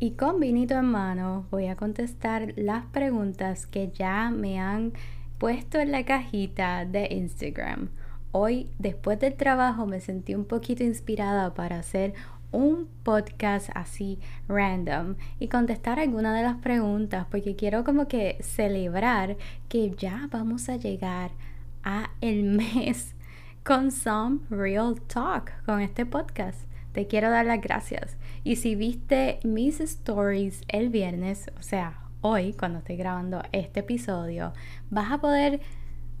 Y con vinito en mano voy a contestar las preguntas que ya me han puesto en la cajita de Instagram. Hoy, después del trabajo, me sentí un poquito inspirada para hacer un podcast así random y contestar algunas de las preguntas porque quiero como que celebrar que ya vamos a llegar a el mes con some real talk con este podcast te quiero dar las gracias. Y si viste mis stories el viernes, o sea, hoy cuando estoy grabando este episodio, vas a poder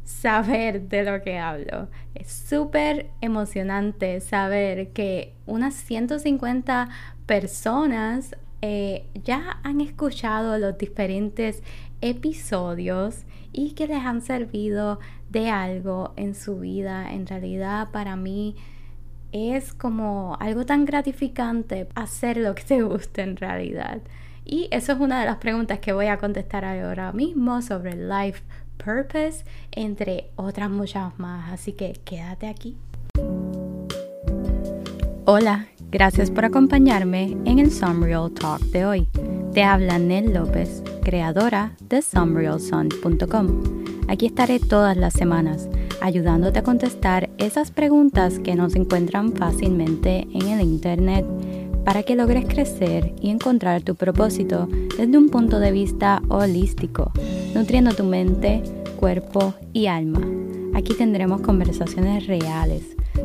saber de lo que hablo. Es súper emocionante saber que unas 150 personas eh, ya han escuchado los diferentes episodios y que les han servido de algo en su vida. En realidad para mí es como algo tan gratificante hacer lo que te gusta en realidad. Y eso es una de las preguntas que voy a contestar ahora mismo sobre life purpose, entre otras muchas más. Así que quédate aquí. Hola, gracias por acompañarme en el Sunreal Talk de hoy. Te habla Nel López, creadora de sunrealsun.com. Aquí estaré todas las semanas ayudándote a contestar esas preguntas que no se encuentran fácilmente en el Internet para que logres crecer y encontrar tu propósito desde un punto de vista holístico, nutriendo tu mente, cuerpo y alma. Aquí tendremos conversaciones reales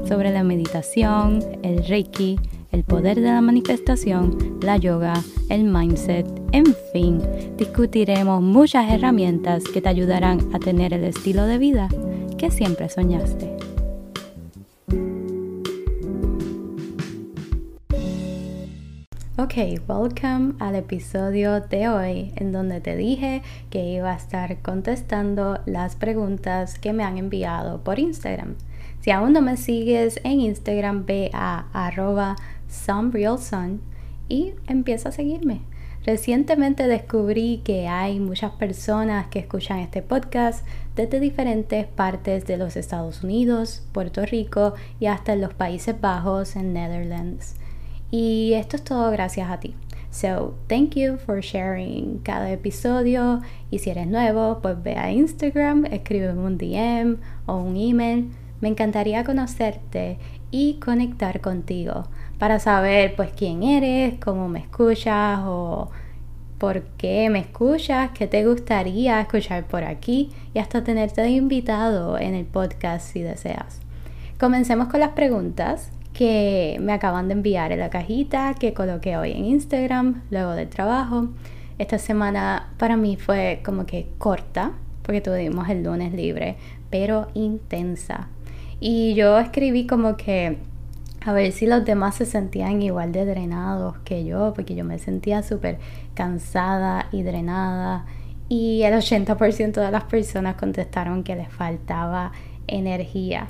sobre la meditación, el reiki, el poder de la manifestación, la yoga, el mindset, en fin, discutiremos muchas herramientas que te ayudarán a tener el estilo de vida que siempre soñaste. Ok, welcome al episodio de hoy en donde te dije que iba a estar contestando las preguntas que me han enviado por Instagram. Si aún no me sigues en Instagram, ve a arroba somerealsun y empieza a seguirme. Recientemente descubrí que hay muchas personas que escuchan este podcast desde diferentes partes de los Estados Unidos, Puerto Rico y hasta en los Países Bajos, en Netherlands. Y esto es todo gracias a ti. So, thank you for sharing cada episodio. Y si eres nuevo, pues ve a Instagram, escríbeme un DM o un email. Me encantaría conocerte y conectar contigo para saber pues quién eres, cómo me escuchas o por qué me escuchas, qué te gustaría escuchar por aquí y hasta tenerte invitado en el podcast si deseas. Comencemos con las preguntas que me acaban de enviar en la cajita que coloqué hoy en Instagram luego del trabajo. Esta semana para mí fue como que corta porque tuvimos el lunes libre, pero intensa. Y yo escribí como que a ver si los demás se sentían igual de drenados que yo, porque yo me sentía súper cansada y drenada. Y el 80% de las personas contestaron que les faltaba energía.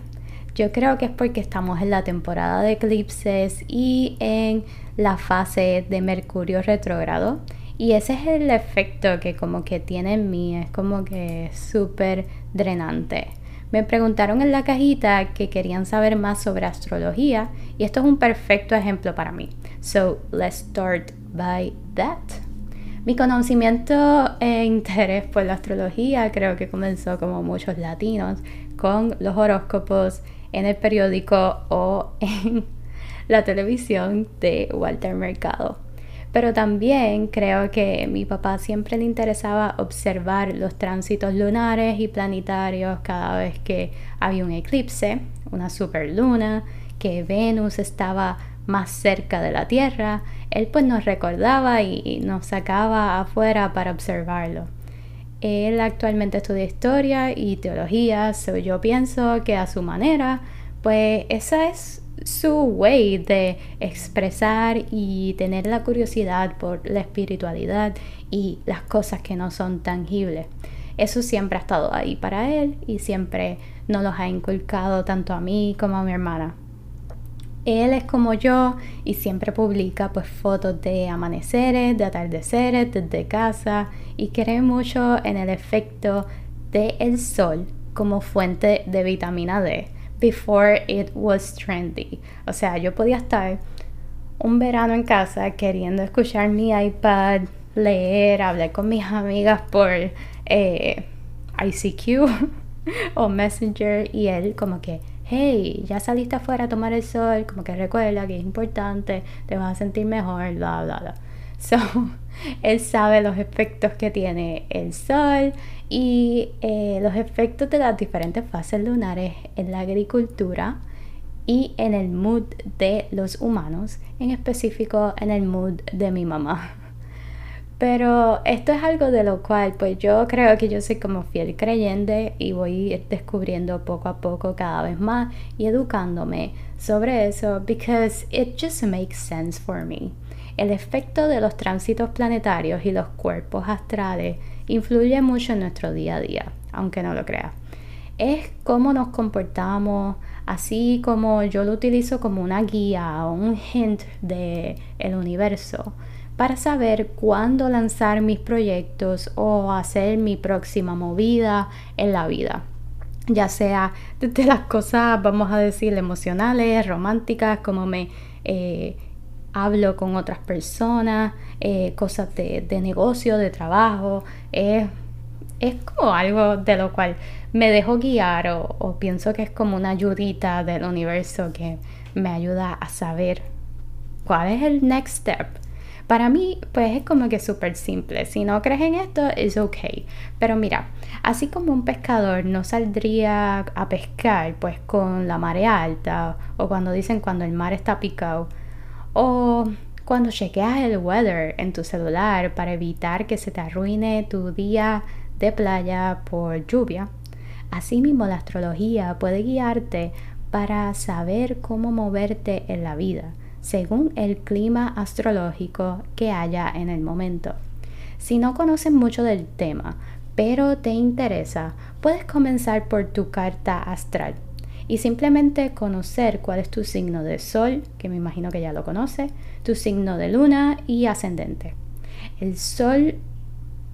Yo creo que es porque estamos en la temporada de eclipses y en la fase de Mercurio retrógrado. Y ese es el efecto que como que tiene en mí, es como que súper drenante. Me preguntaron en la cajita que querían saber más sobre astrología y esto es un perfecto ejemplo para mí. So, let's start by that. Mi conocimiento e interés por la astrología creo que comenzó como muchos latinos con los horóscopos en el periódico o en la televisión de Walter Mercado. Pero también creo que a mi papá siempre le interesaba observar los tránsitos lunares y planetarios cada vez que había un eclipse, una superluna, que Venus estaba más cerca de la Tierra. Él pues nos recordaba y nos sacaba afuera para observarlo. Él actualmente estudia historia y teología, so yo pienso que a su manera, pues esa es su way de expresar y tener la curiosidad por la espiritualidad y las cosas que no son tangibles. Eso siempre ha estado ahí para él y siempre nos los ha inculcado tanto a mí como a mi hermana. Él es como yo y siempre publica pues fotos de amaneceres, de atardeceres desde casa y cree mucho en el efecto del el sol como fuente de vitamina D before it was trendy. O sea, yo podía estar un verano en casa queriendo escuchar mi iPad, leer, hablar con mis amigas por eh, ICQ o Messenger y él como que, hey, ya saliste afuera a tomar el sol, como que recuerda que es importante, te vas a sentir mejor, bla, bla, bla. So, él sabe los efectos que tiene el sol y eh, los efectos de las diferentes fases lunares en la agricultura y en el mood de los humanos, en específico en el mood de mi mamá. Pero esto es algo de lo cual pues yo creo que yo soy como fiel creyente y voy descubriendo poco a poco cada vez más y educándome sobre eso because it just makes sense for me. El efecto de los tránsitos planetarios y los cuerpos astrales influye mucho en nuestro día a día, aunque no lo creas. Es cómo nos comportamos, así como yo lo utilizo como una guía o un hint del el universo para saber cuándo lanzar mis proyectos o hacer mi próxima movida en la vida. Ya sea desde las cosas, vamos a decir, emocionales, románticas, como me eh, hablo con otras personas, eh, cosas de, negocio, de trabajo. es como algo de lo cual me dejo guiar o, o pienso que es como una ayudita del universo que me ayuda a saber cuál es el next step para mí, pues es como que súper simple. Si no crees en esto, es ok. Pero mira, así como un pescador no saldría a pescar pues con la marea alta o cuando dicen cuando el mar está picado o cuando chequeas el weather en tu celular para evitar que se te arruine tu día de playa por lluvia. Asimismo, la astrología puede guiarte para saber cómo moverte en la vida según el clima astrológico que haya en el momento. Si no conoces mucho del tema, pero te interesa, puedes comenzar por tu carta astral y simplemente conocer cuál es tu signo de sol, que me imagino que ya lo conoces, tu signo de luna y ascendente. El sol,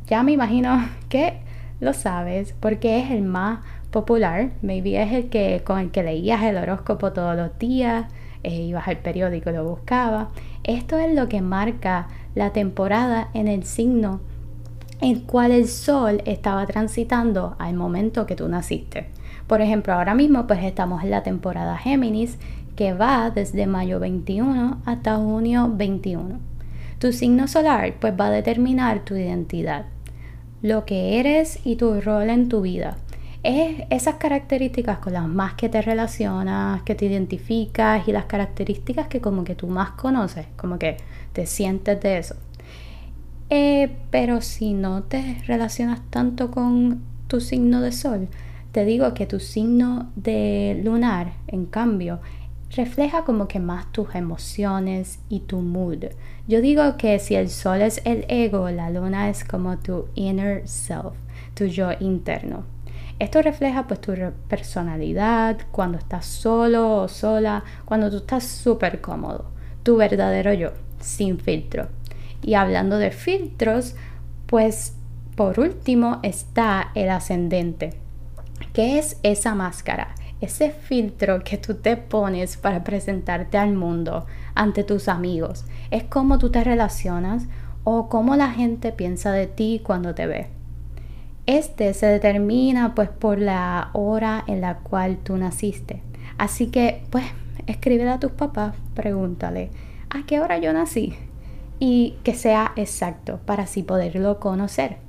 ya me imagino que lo sabes porque es el más popular, maybe es el que con el que leías el horóscopo todos los días, eh, ibas al periódico y lo buscaba. Esto es lo que marca la temporada en el signo en cual el sol estaba transitando al momento que tú naciste. Por ejemplo, ahora mismo pues estamos en la temporada Géminis que va desde mayo 21 hasta junio 21. Tu signo solar pues va a determinar tu identidad, lo que eres y tu rol en tu vida es esas características con las más que te relacionas, que te identificas y las características que como que tú más conoces, como que te sientes de eso. Eh, pero si no te relacionas tanto con tu signo de sol, te digo que tu signo de lunar, en cambio, refleja como que más tus emociones y tu mood. Yo digo que si el sol es el ego, la luna es como tu inner self, tu yo interno. Esto refleja pues tu personalidad, cuando estás solo o sola, cuando tú estás súper cómodo, tu verdadero yo, sin filtro. Y hablando de filtros, pues por último está el ascendente. ¿Qué es esa máscara? Ese filtro que tú te pones para presentarte al mundo ante tus amigos. Es cómo tú te relacionas o cómo la gente piensa de ti cuando te ve. Este se determina pues por la hora en la cual tú naciste. Así que pues escríbele a tus papás, pregúntale a qué hora yo nací y que sea exacto para así poderlo conocer.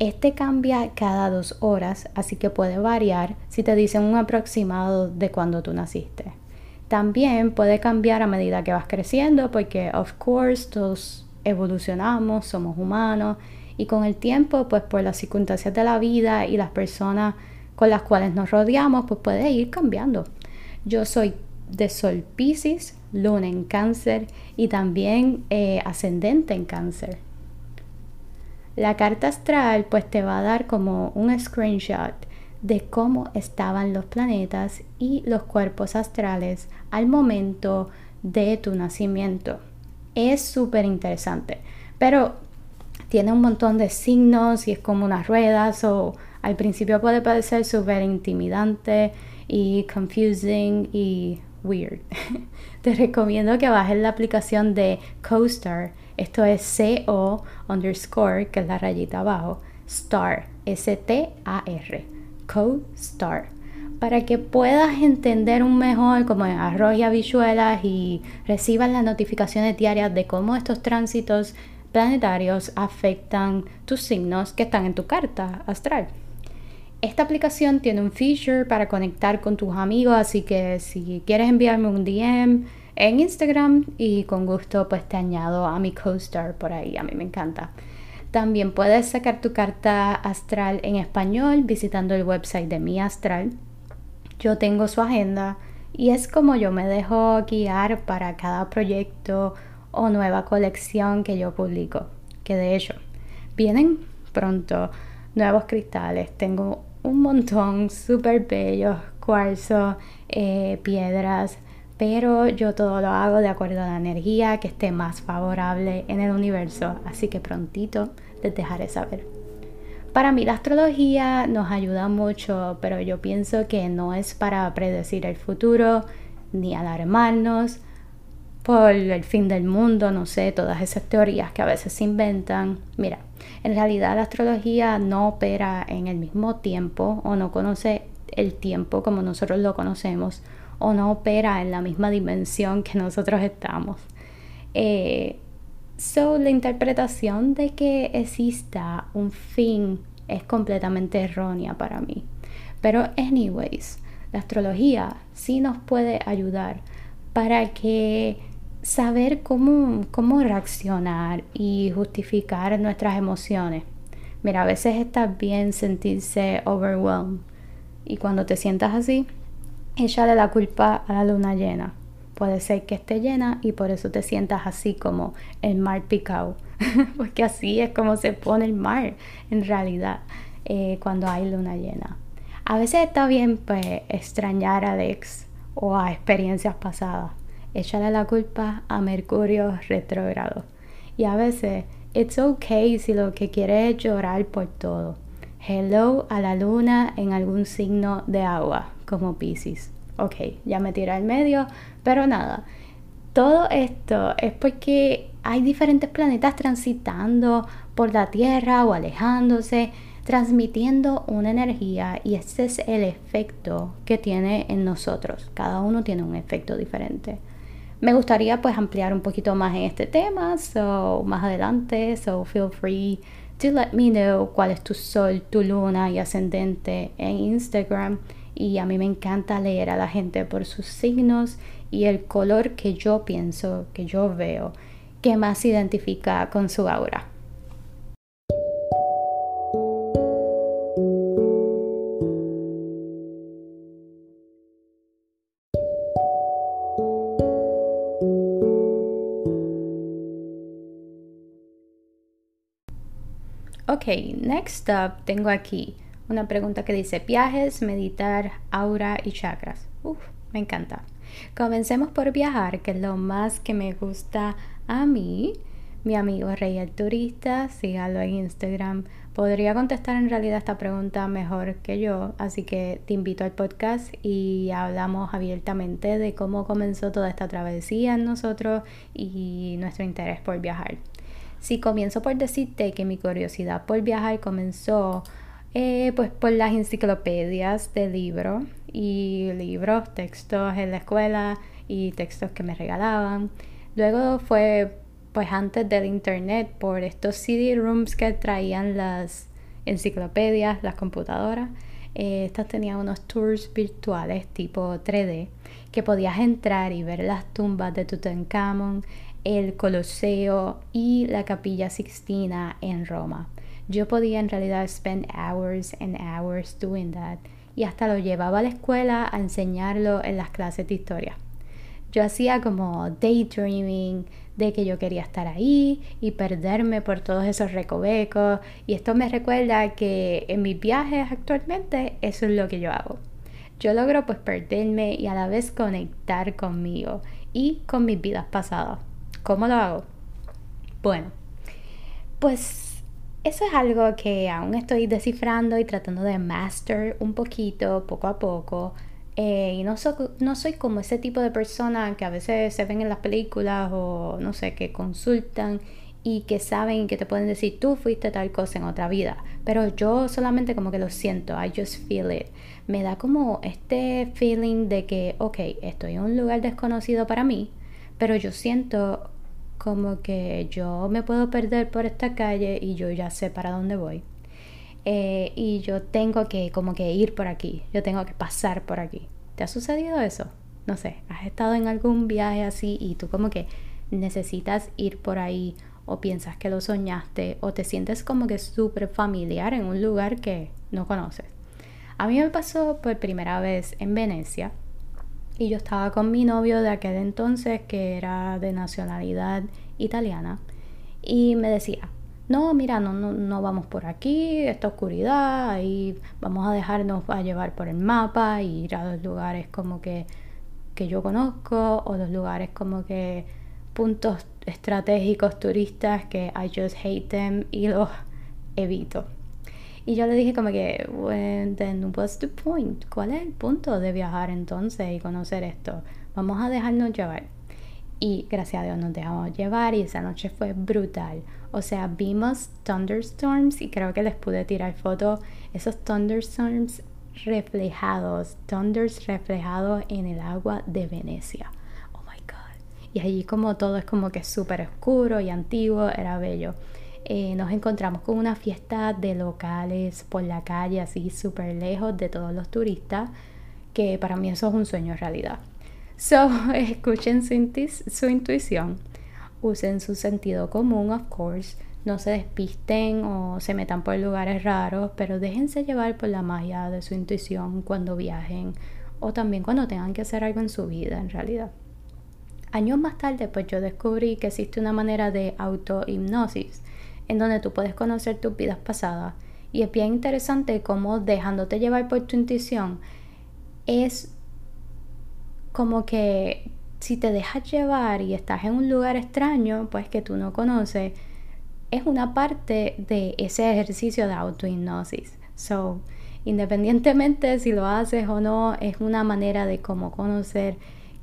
Este cambia cada dos horas, así que puede variar si te dicen un aproximado de cuando tú naciste. También puede cambiar a medida que vas creciendo, porque of course todos evolucionamos, somos humanos y con el tiempo, pues por las circunstancias de la vida y las personas con las cuales nos rodeamos, pues puede ir cambiando. Yo soy de Sol Pisces, Luna en Cáncer y también eh, ascendente en Cáncer. La carta astral pues te va a dar como un screenshot de cómo estaban los planetas y los cuerpos astrales al momento de tu nacimiento. Es súper interesante. Pero tiene un montón de signos y es como unas ruedas o al principio puede parecer súper intimidante y confusing y weird. Te recomiendo que bajes la aplicación de CoStar. Esto es C-O underscore, que es la rayita abajo, star, S-T-A-R, CoStar. Para que puedas entender un mejor como en arroz y y recibas las notificaciones diarias de cómo estos tránsitos planetarios afectan tus signos que están en tu carta astral. Esta aplicación tiene un feature para conectar con tus amigos, así que si quieres enviarme un DM en Instagram y con gusto pues te añado a mi co-star por ahí, a mí me encanta. También puedes sacar tu carta astral en español visitando el website de mi astral. Yo tengo su agenda y es como yo me dejo guiar para cada proyecto o nueva colección que yo publico. Que de hecho, vienen pronto nuevos cristales. Tengo un montón súper bellos, cuarzo, eh, piedras, pero yo todo lo hago de acuerdo a la energía que esté más favorable en el universo, así que prontito les dejaré saber. Para mí la astrología nos ayuda mucho, pero yo pienso que no es para predecir el futuro ni alarmarnos por el fin del mundo, no sé, todas esas teorías que a veces se inventan. Mira, en realidad la astrología no opera en el mismo tiempo o no conoce el tiempo como nosotros lo conocemos o no opera en la misma dimensión que nosotros estamos. Eh, so, la interpretación de que exista un fin es completamente errónea para mí. Pero, anyways, la astrología sí nos puede ayudar para que saber cómo, cómo reaccionar y justificar nuestras emociones. Mira, a veces está bien sentirse overwhelmed y cuando te sientas así, échale la culpa a la luna llena. Puede ser que esté llena y por eso te sientas así como el mar picado, porque así es como se pone el mar en realidad eh, cuando hay luna llena. A veces está bien pues extrañar a ex o a experiencias pasadas échale la culpa a Mercurio retrógrado. Y a veces, it's okay si lo que quieres es llorar por todo. Hello a la luna en algún signo de agua, como Pisces. Ok, ya me tiré al medio, pero nada. Todo esto es porque hay diferentes planetas transitando por la Tierra o alejándose, transmitiendo una energía y ese es el efecto que tiene en nosotros. Cada uno tiene un efecto diferente. Me gustaría pues ampliar un poquito más en este tema, so más adelante, so feel free to let me know cuál es tu sol, tu luna y ascendente en Instagram. Y a mí me encanta leer a la gente por sus signos y el color que yo pienso, que yo veo, que más identifica con su aura. Ok, next up tengo aquí una pregunta que dice viajes, meditar, aura y chakras. Uf, me encanta. Comencemos por viajar, que es lo más que me gusta a mí. Mi amigo Rey el Turista, sígalo en Instagram. Podría contestar en realidad esta pregunta mejor que yo, así que te invito al podcast y hablamos abiertamente de cómo comenzó toda esta travesía en nosotros y nuestro interés por viajar. Si comienzo por decirte que mi curiosidad por viajar comenzó eh, pues por las enciclopedias de libros y libros, textos en la escuela y textos que me regalaban. Luego fue pues antes del internet por estos CD rooms que traían las enciclopedias, las computadoras. Eh, estas tenían unos tours virtuales tipo 3D que podías entrar y ver las tumbas de Tutankamón, el Coloseo y la Capilla Sixtina en Roma. Yo podía en realidad spend hours and hours doing that y hasta lo llevaba a la escuela a enseñarlo en las clases de historia. Yo hacía como daydreaming de que yo quería estar ahí y perderme por todos esos recovecos y esto me recuerda que en mis viajes actualmente eso es lo que yo hago. Yo logro pues perderme y a la vez conectar conmigo y con mis vidas pasadas. ¿Cómo lo hago? Bueno, pues eso es algo que aún estoy descifrando y tratando de master un poquito, poco a poco. Eh, y no, no soy como ese tipo de persona que a veces se ven en las películas o no sé, que consultan y que saben que te pueden decir tú fuiste tal cosa en otra vida. Pero yo solamente como que lo siento, I just feel it. Me da como este feeling de que, ok, estoy en un lugar desconocido para mí, pero yo siento como que yo me puedo perder por esta calle y yo ya sé para dónde voy. Eh, y yo tengo que como que ir por aquí, yo tengo que pasar por aquí. ¿Te ha sucedido eso? No sé, has estado en algún viaje así y tú como que necesitas ir por ahí o piensas que lo soñaste o te sientes como que súper familiar en un lugar que no conoces. A mí me pasó por primera vez en Venecia y yo estaba con mi novio de aquel entonces que era de nacionalidad italiana y me decía, no, mira, no, no, no vamos por aquí, esta oscuridad, ahí vamos a dejarnos a llevar por el mapa y ir a los lugares como que, que yo conozco o los lugares como que puntos estratégicos turistas que I just hate them y los evito. Y yo le dije como que, well, then what's the point? ¿Cuál es el punto de viajar entonces y conocer esto? Vamos a dejarnos llevar. Y gracias a Dios nos dejamos llevar y esa noche fue brutal. O sea, vimos thunderstorms y creo que les pude tirar fotos, esos thunderstorms reflejados, thunders reflejados en el agua de Venecia. Oh my God. Y allí como todo es como que súper oscuro y antiguo, era bello. Eh, nos encontramos con una fiesta de locales por la calle, así súper lejos de todos los turistas, que para mí eso es un sueño realidad. So, escuchen su, intuición, usen su sentido común, of course, no se despisten o se metan por lugares raros, pero déjense llevar por la magia de su intuición cuando viajen o también cuando tengan que hacer algo en su vida, en realidad. Años más tarde, pues yo descubrí que existe una manera de autohipnosis en donde tú puedes conocer tus vidas pasadas. Y es bien interesante cómo dejándote llevar por tu intuición es como que si te dejas llevar y estás en un lugar extraño, pues que tú no conoces, es una parte de ese ejercicio de autohipnosis. So, independientemente si lo haces o no, es una manera de cómo conocer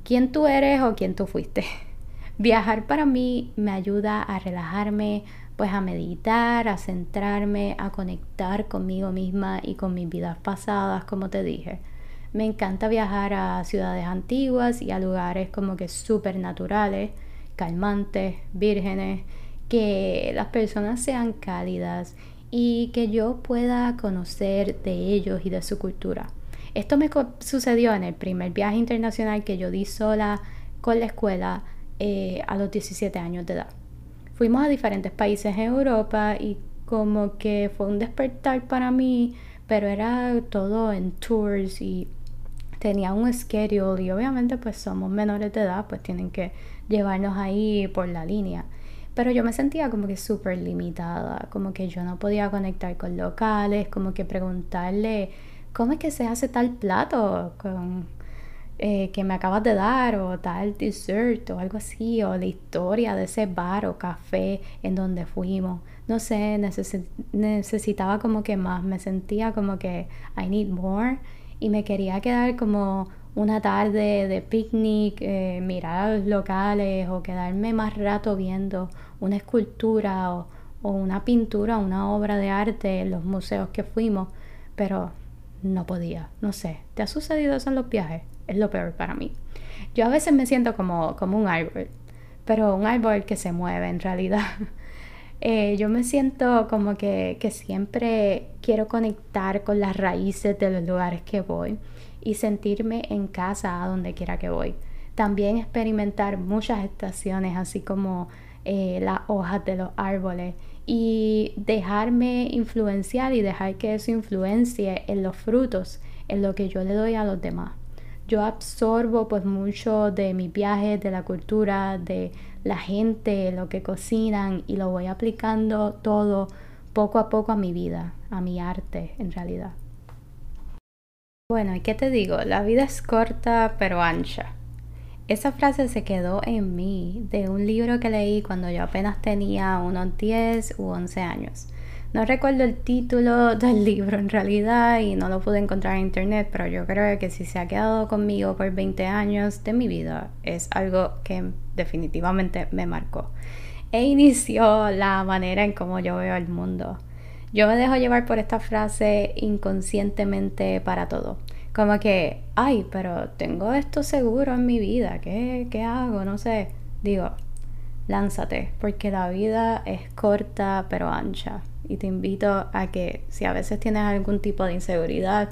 quién tú eres o quién tú fuiste. Viajar para mí me ayuda a relajarme, pues a meditar, a centrarme, a conectar conmigo misma y con mis vidas pasadas, como te dije. Me encanta viajar a ciudades antiguas y a lugares como que súper naturales, calmantes, vírgenes, que las personas sean cálidas y que yo pueda conocer de ellos y de su cultura. Esto me sucedió en el primer viaje internacional que yo di sola con la escuela eh, a los 17 años de edad. Fuimos a diferentes países en Europa y como que fue un despertar para mí, pero era todo en tours y tenía un schedule y obviamente pues somos menores de edad, pues tienen que llevarnos ahí por la línea. Pero yo me sentía como que súper limitada, como que yo no podía conectar con locales, como que preguntarle cómo es que se hace tal plato con, eh, que me acabas de dar o tal dessert o algo así, o la historia de ese bar o café en donde fuimos. No sé, necesitaba como que más, me sentía como que I need more y me quería quedar como una tarde de picnic, eh, mirar los locales o quedarme más rato viendo una escultura o, o una pintura, una obra de arte en los museos que fuimos, pero no podía, no sé. ¿Te ha sucedido eso en los viajes? Es lo peor para mí. Yo a veces me siento como, como un árbol, pero un árbol que se mueve en realidad. Eh, yo me siento como que, que siempre quiero conectar con las raíces de los lugares que voy y sentirme en casa a donde quiera que voy. También experimentar muchas estaciones, así como eh, las hojas de los árboles y dejarme influenciar y dejar que eso influencie en los frutos, en lo que yo le doy a los demás. Yo absorbo pues mucho de mis viajes, de la cultura, de la gente, lo que cocinan y lo voy aplicando todo poco a poco a mi vida, a mi arte en realidad. Bueno, ¿y qué te digo? La vida es corta pero ancha. Esa frase se quedó en mí de un libro que leí cuando yo apenas tenía unos 10 u 11 años. No recuerdo el título del libro en realidad y no lo pude encontrar en internet, pero yo creo que si se ha quedado conmigo por 20 años de mi vida, es algo que definitivamente me marcó. E inició la manera en cómo yo veo el mundo. Yo me dejo llevar por esta frase inconscientemente para todo. Como que, ay, pero tengo esto seguro en mi vida, ¿qué, qué hago? No sé. Digo, lánzate, porque la vida es corta pero ancha. Y te invito a que si a veces tienes algún tipo de inseguridad,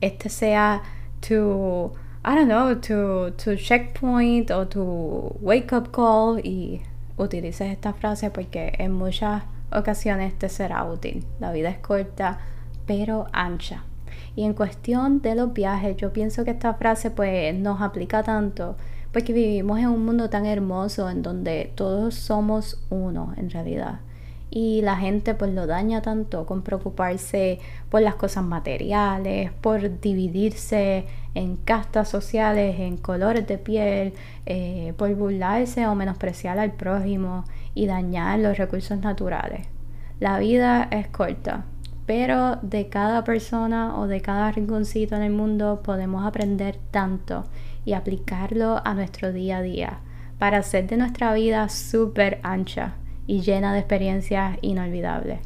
este sea tu, I don't know, tu, tu checkpoint o tu wake up call y utilices esta frase porque en muchas ocasiones te será útil. La vida es corta pero ancha. Y en cuestión de los viajes, yo pienso que esta frase pues nos aplica tanto porque vivimos en un mundo tan hermoso en donde todos somos uno en realidad. Y la gente pues lo daña tanto con preocuparse por las cosas materiales, por dividirse en castas sociales, en colores de piel, eh, por burlarse o menospreciar al prójimo y dañar los recursos naturales. La vida es corta, pero de cada persona o de cada rinconcito en el mundo podemos aprender tanto y aplicarlo a nuestro día a día para hacer de nuestra vida súper ancha y llena de experiencias inolvidables.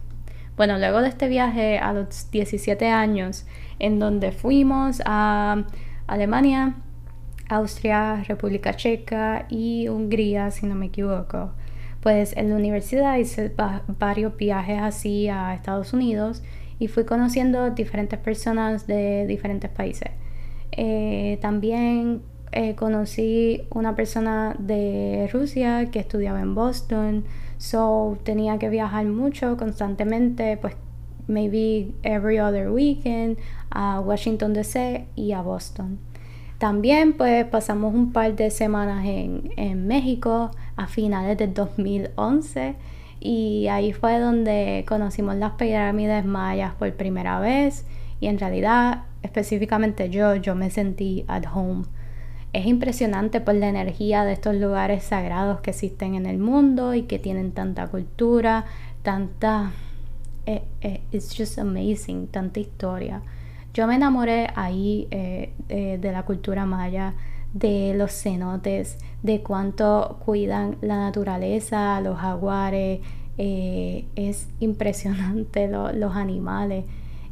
Bueno, luego de este viaje a los 17 años, en donde fuimos a Alemania, Austria, República Checa y Hungría, si no me equivoco, pues en la universidad hice varios viajes así a Estados Unidos y fui conociendo diferentes personas de diferentes países. Eh, también eh, conocí una persona de Rusia que estudiaba en Boston, so tenía que viajar mucho constantemente, pues maybe every other weekend a Washington DC y a Boston. También pues pasamos un par de semanas en, en México a finales del 2011 y ahí fue donde conocimos las pirámides mayas por primera vez y en realidad específicamente yo, yo me sentí at home. Es impresionante por la energía de estos lugares sagrados que existen en el mundo y que tienen tanta cultura, tanta... Eh, eh, it's just amazing, tanta historia. Yo me enamoré ahí eh, de la cultura maya, de los cenotes, de cuánto cuidan la naturaleza, los jaguares. es impresionante los animales.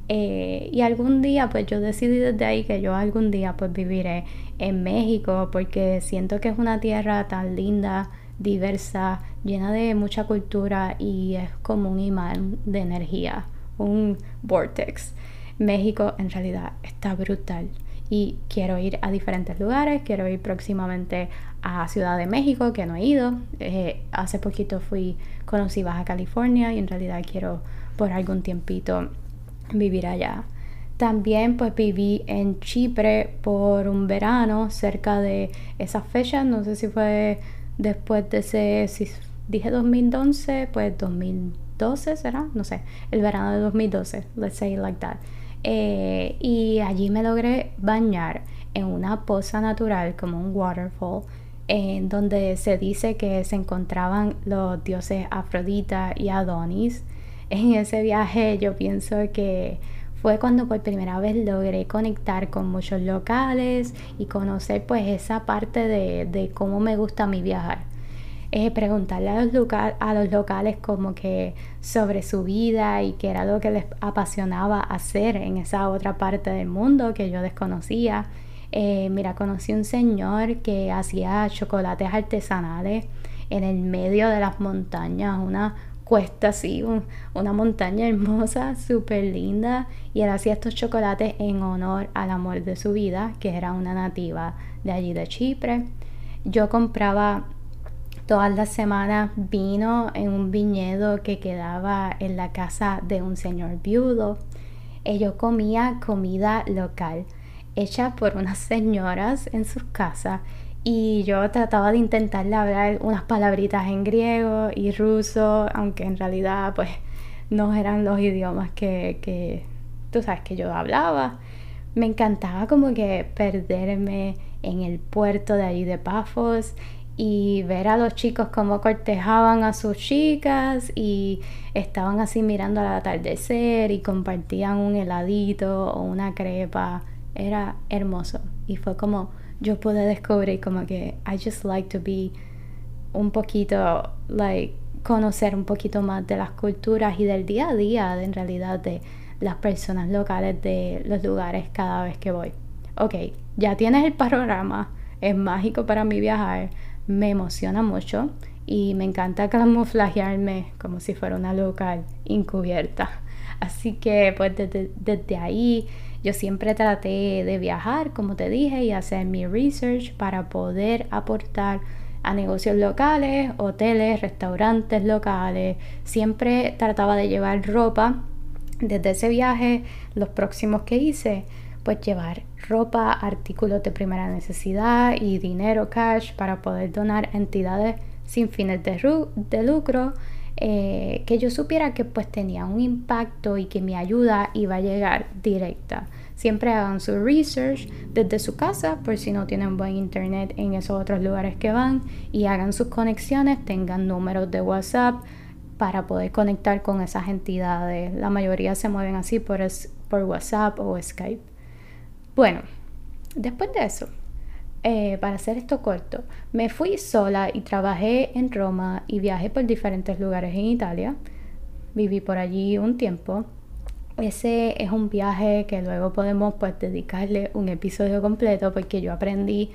Eh, y algún día, pues yo decidí desde ahí que yo algún día pues viviré en México porque siento que es una tierra tan linda, diversa, llena de mucha cultura y es como un imán de energía, un vortex. México en realidad está brutal y quiero ir a diferentes lugares, quiero ir próximamente a Ciudad de México que no he ido, eh, hace poquito fui, conocí Baja California y en realidad quiero por algún tiempito vivir allá. También pues viví en Chipre por un verano cerca de esas fechas, no sé si fue después de ese, si dije 2011, pues 2012 será, no sé, el verano de 2012, let's say like that. Eh, y allí me logré bañar en una poza natural como un waterfall en donde se dice que se encontraban los dioses Afrodita y Adonis en ese viaje yo pienso que fue cuando por primera vez logré conectar con muchos locales y conocer pues esa parte de, cómo me gusta mí viajar. Eh, preguntarle a los, a los locales como que sobre su vida y qué era lo que les apasionaba hacer en esa otra parte del mundo que yo desconocía. Eh, mira, conocí un señor que hacía chocolates artesanales en el medio de las montañas, una cuesta así, una montaña hermosa, súper linda, y él hacía estos chocolates en honor al amor de su vida, que era una nativa de allí de Chipre. Yo compraba todas las semanas vino en un viñedo que quedaba en la casa de un señor viudo. Yo comía comida local hecha por unas señoras en sus casas y yo trataba de intentarle hablar unas palabritas en griego y ruso, aunque en realidad pues no eran los idiomas que, que tú sabes que yo hablaba. Me encantaba como que perderme en el puerto de allí de Pafos y ver a los chicos cómo cortejaban a sus chicas y estaban así mirando al atardecer y compartían un heladito o una crepa. Era hermoso y fue como yo pude descubrir como que I just like to be un poquito like conocer un poquito más de las culturas y del día a día en realidad de las personas locales de los lugares cada vez que voy. Ok, ya tienes el panorama, es mágico para mí viajar, me emociona mucho y me encanta camuflajearme como si fuera una local encubierta. Así que pues desde, desde, ahí yo siempre traté de viajar, como te dije, y hacer mi research para poder aportar a negocios locales, hoteles, restaurantes locales. Siempre trataba de llevar ropa. Desde ese viaje, los próximos que hice, pues llevar ropa, artículos de primera necesidad y dinero cash para poder donar a entidades sin fines de, de lucro. Eh, que yo supiera que pues tenía un impacto y que mi ayuda iba a llegar directa. Siempre hagan su research desde su casa por si no tienen buen internet en esos otros lugares que van y hagan sus conexiones, tengan números de WhatsApp para poder conectar con esas entidades. La mayoría se mueven así por, por WhatsApp o Skype. Bueno, después de eso, eh, para hacer esto corto, me fui sola y trabajé en Roma y viajé por diferentes lugares en Italia. Viví por allí un tiempo ese es un viaje que luego podemos pues dedicarle un episodio completo porque yo aprendí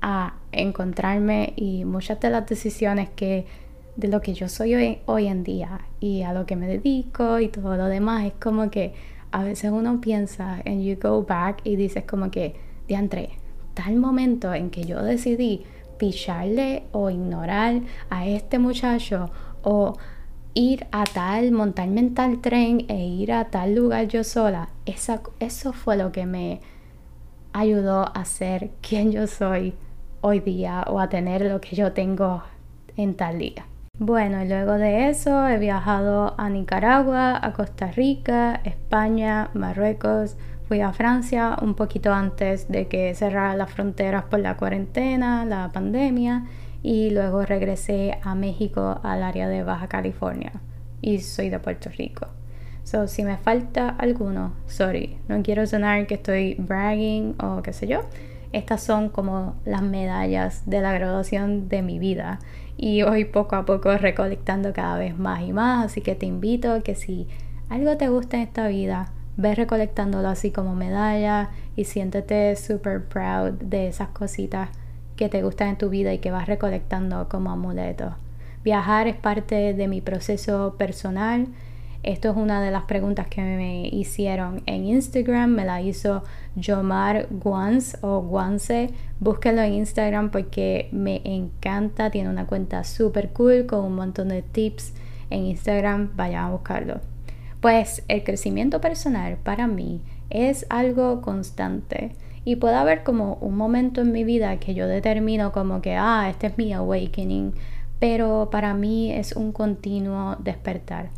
a encontrarme y muchas de las decisiones que de lo que yo soy hoy, en día y a lo que me dedico y todo lo demás es como que a veces uno piensa en you go back y dices como que diantre tal momento en que yo decidí picharle o ignorar a este muchacho o ir a tal, montarme en tal tren e ir a tal lugar yo sola, eso fue lo que me ayudó a ser quien yo soy hoy día o a tener lo que yo tengo en tal día. Bueno, y luego de eso he viajado a Nicaragua, a Costa Rica, España, Marruecos, fui a Francia un poquito antes de que cerraran las fronteras por la cuarentena, la pandemia y luego regresé a México al área de Baja California y soy de Puerto Rico. So, si me falta alguno, sorry, no quiero sonar que estoy bragging o qué sé yo. Estas son como las medallas de la graduación de mi vida y hoy poco a poco recolectando cada vez más y más, así que te invito a que si algo te gusta en esta vida, ve recolectándolo así como medalla y siéntete super proud de esas cositas que te gustan en tu vida y que vas recolectando como amuletos. Viajar es parte de mi proceso personal. Esto es una de las preguntas que me hicieron en Instagram. Me la hizo Jomar Guans o Guanse. Búsquenlo en Instagram porque me encanta. Tiene una cuenta súper cool con un montón de tips en Instagram. Vayan a buscarlo. Pues el crecimiento personal para mí es algo constante. Y puede haber como un momento en mi vida que yo determino como que, ah, este es mi awakening, pero para mí es un continuo despertar.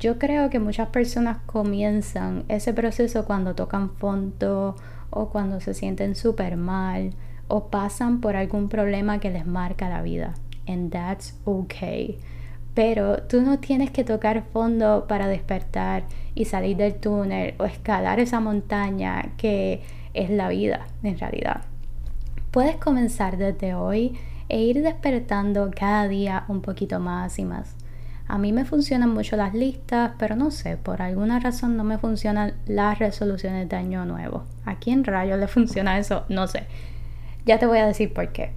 Yo creo que muchas personas comienzan ese proceso cuando tocan fondo o cuando se sienten súper mal o pasan por algún problema que les marca la vida. And that's okay. Pero tú no tienes que tocar fondo para despertar y salir del túnel o escalar esa montaña que es la vida en realidad. Puedes comenzar desde hoy e ir despertando cada día un poquito más y más. A mí me funcionan mucho las listas, pero no sé, por alguna razón no me funcionan las resoluciones de año nuevo. ¿A quién rayos le funciona eso? No sé. Ya te voy a decir por qué.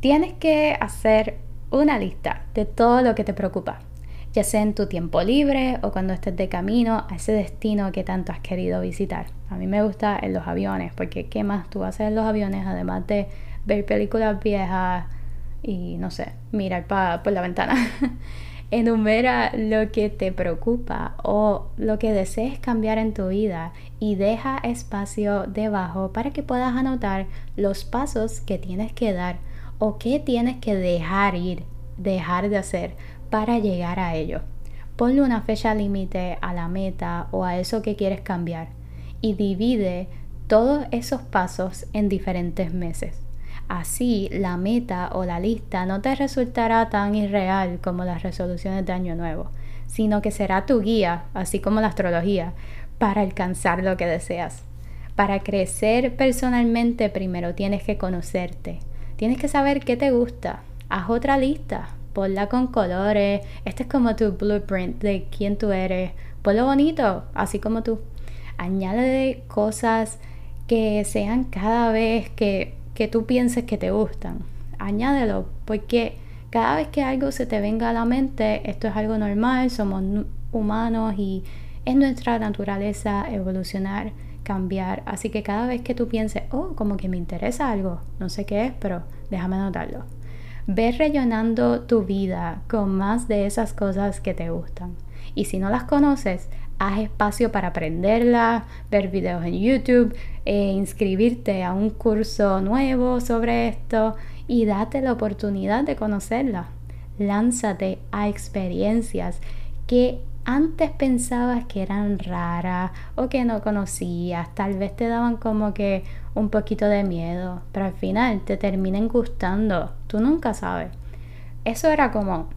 Tienes que hacer una lista de todo lo que te preocupa, ya sea en tu tiempo libre o cuando estés de camino a ese destino que tanto has querido visitar. A mí me gusta en los aviones, porque ¿qué más tú haces en los aviones además de ver películas viejas y no sé, mirar por la ventana? Enumera lo que te preocupa o lo que desees cambiar en tu vida y deja espacio debajo para que puedas anotar los pasos que tienes que dar o que tienes que dejar ir, dejar de hacer para llegar a ello. Ponle una fecha límite a la meta o a eso que quieres cambiar y divide todos esos pasos en diferentes meses. Así la meta o la lista no te resultará tan irreal como las resoluciones de Año Nuevo, sino que será tu guía, así como la astrología, para alcanzar lo que deseas. Para crecer personalmente primero tienes que conocerte, tienes que saber qué te gusta, haz otra lista, ponla con colores, este es como tu blueprint de quién tú eres, ponlo bonito, así como tú. Añade cosas que sean cada vez que, que tú pienses que te gustan. Añádelo, porque cada vez que algo se te venga a la mente, esto es algo normal, somos humanos y es nuestra naturaleza evolucionar, cambiar. Así que cada vez que tú pienses, oh, como que me interesa algo, no sé qué es, pero déjame notarlo. Ve rellenando tu vida con más de esas cosas que te gustan. Y si no las conoces, haz espacio para aprenderlas, ver videos en YouTube, e inscribirte a un curso nuevo sobre esto y date la oportunidad de conocerla. Lánzate a experiencias que antes pensabas que eran raras o que no conocías, tal vez te daban como que un poquito de miedo, pero al final te terminan gustando, tú nunca sabes. Eso era como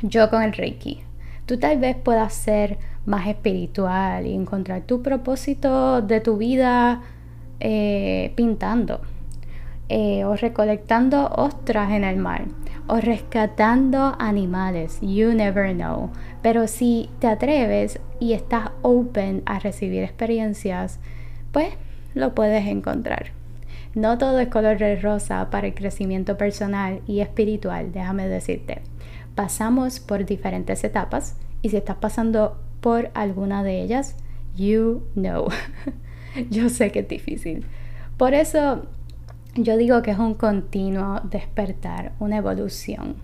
yo con el Reiki. Tú tal vez puedas ser más espiritual y encontrar tu propósito de tu vida eh, pintando eh, o recolectando ostras en el mar o rescatando animales. You never know. Pero si te atreves y estás open a recibir experiencias, pues lo puedes encontrar. No todo es color de rosa para el crecimiento personal y espiritual, déjame decirte. Pasamos por diferentes etapas y si estás pasando por alguna de ellas, you know. Yo sé que es difícil. Por eso yo digo que es un continuo despertar, una evolución.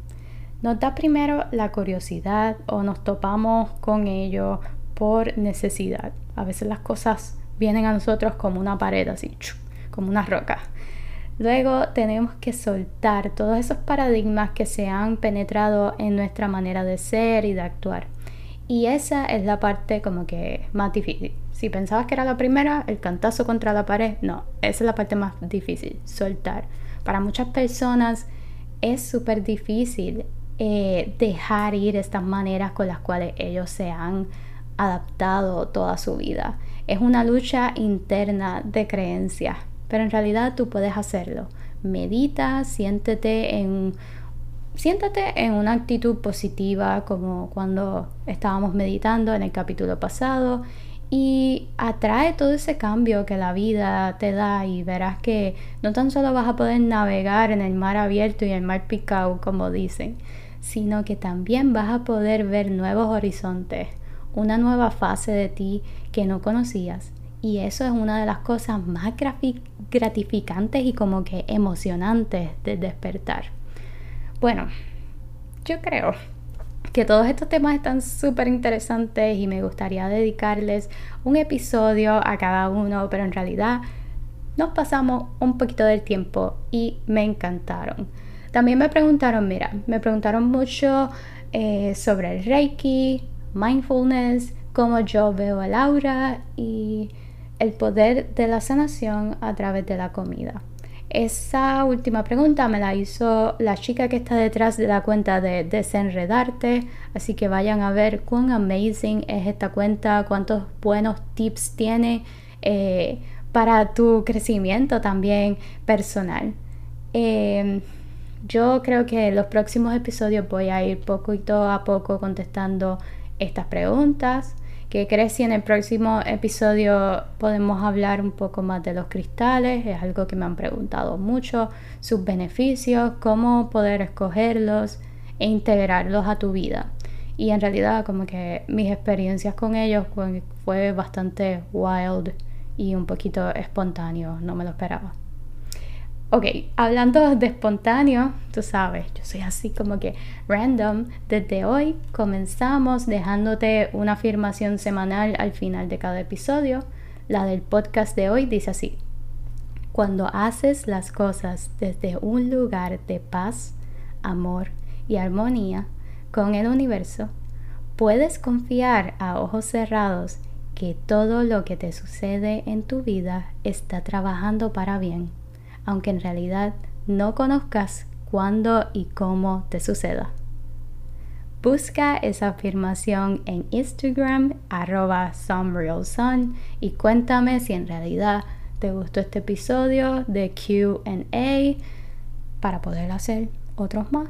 Nos da primero la curiosidad o nos topamos con ello por necesidad. A veces las cosas vienen a nosotros como una pared, así, como una roca. Luego tenemos que soltar todos esos paradigmas que se han penetrado en nuestra manera de ser y de actuar. Y esa es la parte como que más difícil. Si pensabas que era la primera, el cantazo contra la pared, no, esa es la parte más difícil, soltar. Para muchas personas es súper difícil eh, dejar ir estas maneras con las cuales ellos se han adaptado toda su vida. Es una lucha interna de creencias, pero en realidad tú puedes hacerlo. Medita, siéntete en siéntate en una actitud positiva como cuando estábamos meditando en el capítulo pasado y atrae todo ese cambio que la vida te da y verás que no tan solo vas a poder navegar en el mar abierto y el mar picado como dicen, sino que también vas a poder ver nuevos horizontes, una nueva fase de ti que no conocías. Y eso es una de las cosas más gratificantes y como que emocionantes de despertar. Bueno, yo creo que todos estos temas están súper interesantes y me gustaría dedicarles un episodio a cada uno, pero en realidad nos pasamos un poquito del tiempo y me encantaron. También me preguntaron, mira, me preguntaron mucho eh, sobre el Reiki, mindfulness, cómo yo veo el aura y el poder de la sanación a través de la comida. Esa última pregunta me la hizo la chica que está detrás de la cuenta de Desenredarte, así que vayan a ver cuán amazing es esta cuenta, cuántos buenos tips tiene eh, para tu crecimiento también personal. Em, yo creo que en los próximos episodios voy a ir poquito a poco contestando estas preguntas ¿Qué crees si en el próximo episodio podemos hablar un poco más de los cristales? Es algo que me han preguntado mucho, sus beneficios, cómo poder escogerlos e integrarlos a tu vida. Y en realidad como que mis experiencias con ellos fue bastante wild y un poquito espontáneo, no me lo esperaba. Ok, hablando de espontáneo, tú sabes, yo soy así como que random. Desde hoy comenzamos dejándote una afirmación semanal al final de cada episodio. La del podcast de hoy dice así. Cuando haces las cosas desde un lugar de paz, amor y armonía con el universo, puedes confiar a ojos cerrados que todo lo que te sucede en tu vida está trabajando para bien aunque en realidad no conozcas cuándo y cómo te suceda. Busca esa afirmación en Instagram arroba somerealsun y cuéntame si en realidad te gustó este episodio de QA para poder hacer otros más.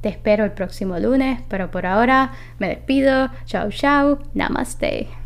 Te espero el próximo lunes, pero por ahora me despido. Chao, chao. Namaste.